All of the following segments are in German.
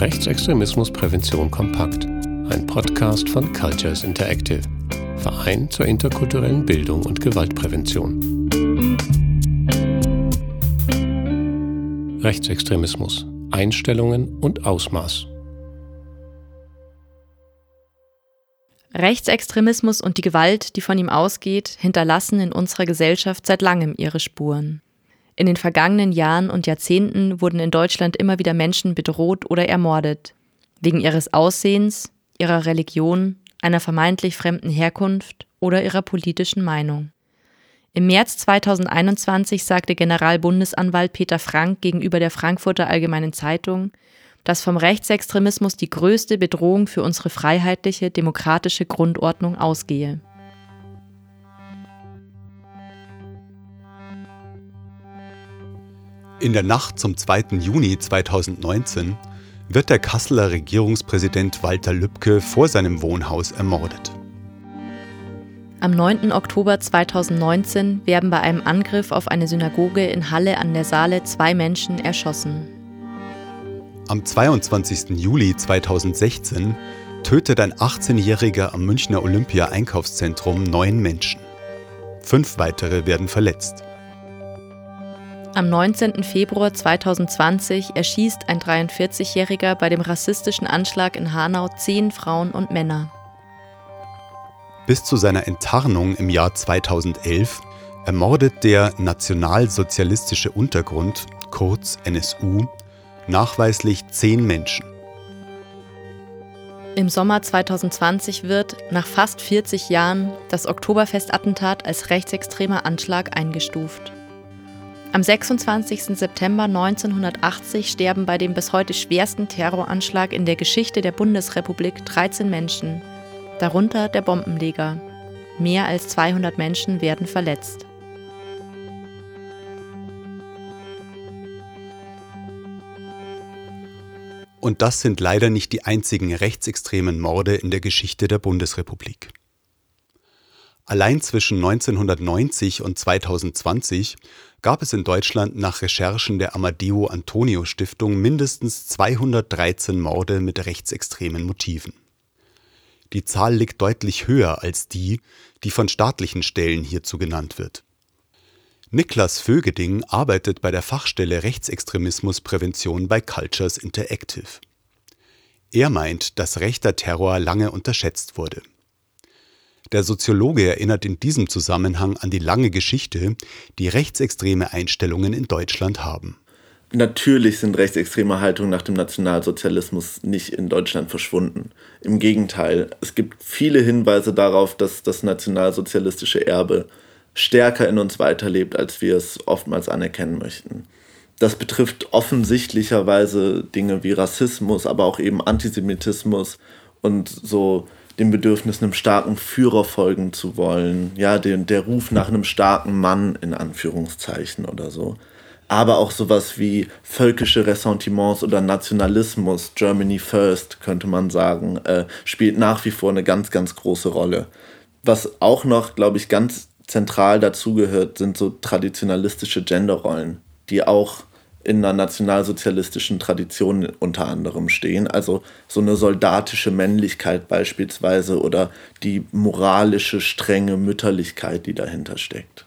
Rechtsextremismus Kompakt, ein Podcast von Cultures Interactive, Verein zur interkulturellen Bildung und Gewaltprävention. Rechtsextremismus, Einstellungen und Ausmaß. Rechtsextremismus und die Gewalt, die von ihm ausgeht, hinterlassen in unserer Gesellschaft seit langem ihre Spuren. In den vergangenen Jahren und Jahrzehnten wurden in Deutschland immer wieder Menschen bedroht oder ermordet. Wegen ihres Aussehens, ihrer Religion, einer vermeintlich fremden Herkunft oder ihrer politischen Meinung. Im März 2021 sagte Generalbundesanwalt Peter Frank gegenüber der Frankfurter Allgemeinen Zeitung, dass vom Rechtsextremismus die größte Bedrohung für unsere freiheitliche, demokratische Grundordnung ausgehe. In der Nacht zum 2. Juni 2019 wird der Kasseler Regierungspräsident Walter Lübcke vor seinem Wohnhaus ermordet. Am 9. Oktober 2019 werden bei einem Angriff auf eine Synagoge in Halle an der Saale zwei Menschen erschossen. Am 22. Juli 2016 tötet ein 18-Jähriger am Münchner Olympia-Einkaufszentrum neun Menschen. Fünf weitere werden verletzt. Am 19. Februar 2020 erschießt ein 43-Jähriger bei dem rassistischen Anschlag in Hanau zehn Frauen und Männer. Bis zu seiner Enttarnung im Jahr 2011 ermordet der Nationalsozialistische Untergrund, kurz NSU, nachweislich zehn Menschen. Im Sommer 2020 wird, nach fast 40 Jahren, das Oktoberfestattentat als rechtsextremer Anschlag eingestuft. Am 26. September 1980 sterben bei dem bis heute schwersten Terroranschlag in der Geschichte der Bundesrepublik 13 Menschen, darunter der Bombenleger. Mehr als 200 Menschen werden verletzt. Und das sind leider nicht die einzigen rechtsextremen Morde in der Geschichte der Bundesrepublik. Allein zwischen 1990 und 2020 gab es in Deutschland nach Recherchen der Amadeo Antonio Stiftung mindestens 213 Morde mit rechtsextremen Motiven. Die Zahl liegt deutlich höher als die, die von staatlichen Stellen hierzu genannt wird. Niklas Vögeding arbeitet bei der Fachstelle Rechtsextremismusprävention bei Cultures Interactive. Er meint, dass rechter Terror lange unterschätzt wurde. Der Soziologe erinnert in diesem Zusammenhang an die lange Geschichte, die rechtsextreme Einstellungen in Deutschland haben. Natürlich sind rechtsextreme Haltungen nach dem Nationalsozialismus nicht in Deutschland verschwunden. Im Gegenteil, es gibt viele Hinweise darauf, dass das nationalsozialistische Erbe stärker in uns weiterlebt, als wir es oftmals anerkennen möchten. Das betrifft offensichtlicherweise Dinge wie Rassismus, aber auch eben Antisemitismus und so dem Bedürfnis, einem starken Führer folgen zu wollen. Ja, den, der Ruf nach einem starken Mann in Anführungszeichen oder so. Aber auch sowas wie völkische Ressentiments oder Nationalismus, Germany First, könnte man sagen, äh, spielt nach wie vor eine ganz, ganz große Rolle. Was auch noch, glaube ich, ganz zentral dazugehört, sind so traditionalistische Genderrollen, die auch in einer nationalsozialistischen Tradition unter anderem stehen. Also so eine soldatische Männlichkeit beispielsweise oder die moralische, strenge Mütterlichkeit, die dahinter steckt.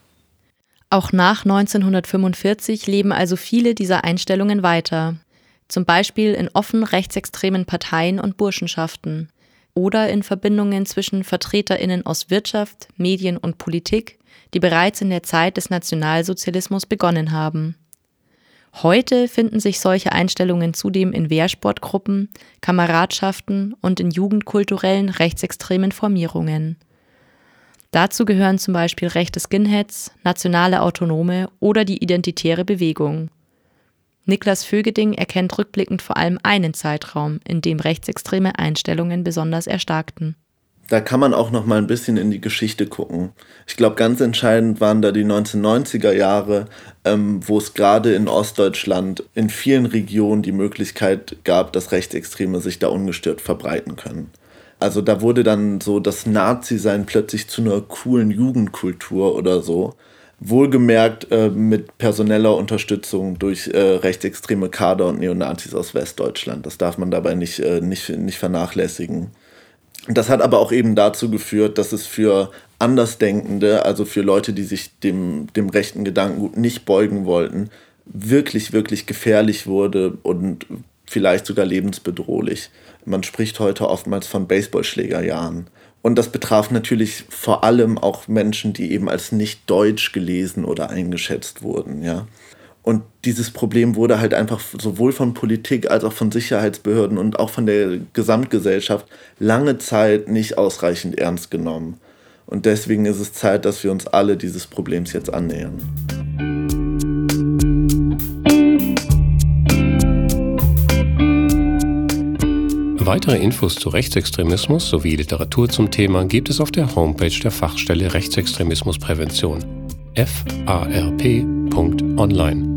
Auch nach 1945 leben also viele dieser Einstellungen weiter. Zum Beispiel in offen rechtsextremen Parteien und Burschenschaften oder in Verbindungen zwischen Vertreterinnen aus Wirtschaft, Medien und Politik, die bereits in der Zeit des Nationalsozialismus begonnen haben. Heute finden sich solche Einstellungen zudem in Wehrsportgruppen, Kameradschaften und in jugendkulturellen rechtsextremen Formierungen. Dazu gehören zum Beispiel rechte Skinheads, nationale Autonome oder die Identitäre Bewegung. Niklas Vögeding erkennt rückblickend vor allem einen Zeitraum, in dem rechtsextreme Einstellungen besonders erstarkten da kann man auch noch mal ein bisschen in die Geschichte gucken. Ich glaube, ganz entscheidend waren da die 1990er Jahre, ähm, wo es gerade in Ostdeutschland in vielen Regionen die Möglichkeit gab, dass Rechtsextreme sich da ungestört verbreiten können. Also da wurde dann so das Nazi-Sein plötzlich zu einer coolen Jugendkultur oder so, Wohlgemerkt äh, mit personeller Unterstützung durch äh, rechtsextreme Kader und Neonazis aus Westdeutschland. Das darf man dabei nicht, äh, nicht, nicht vernachlässigen. Das hat aber auch eben dazu geführt, dass es für Andersdenkende, also für Leute, die sich dem, dem rechten Gedankengut nicht beugen wollten, wirklich, wirklich gefährlich wurde und vielleicht sogar lebensbedrohlich. Man spricht heute oftmals von Baseballschlägerjahren. Und das betraf natürlich vor allem auch Menschen, die eben als nicht deutsch gelesen oder eingeschätzt wurden, ja. Und dieses Problem wurde halt einfach sowohl von Politik als auch von Sicherheitsbehörden und auch von der Gesamtgesellschaft lange Zeit nicht ausreichend ernst genommen. Und deswegen ist es Zeit, dass wir uns alle dieses Problems jetzt annähern. Weitere Infos zu Rechtsextremismus sowie Literatur zum Thema gibt es auf der Homepage der Fachstelle Rechtsextremismusprävention farp.online.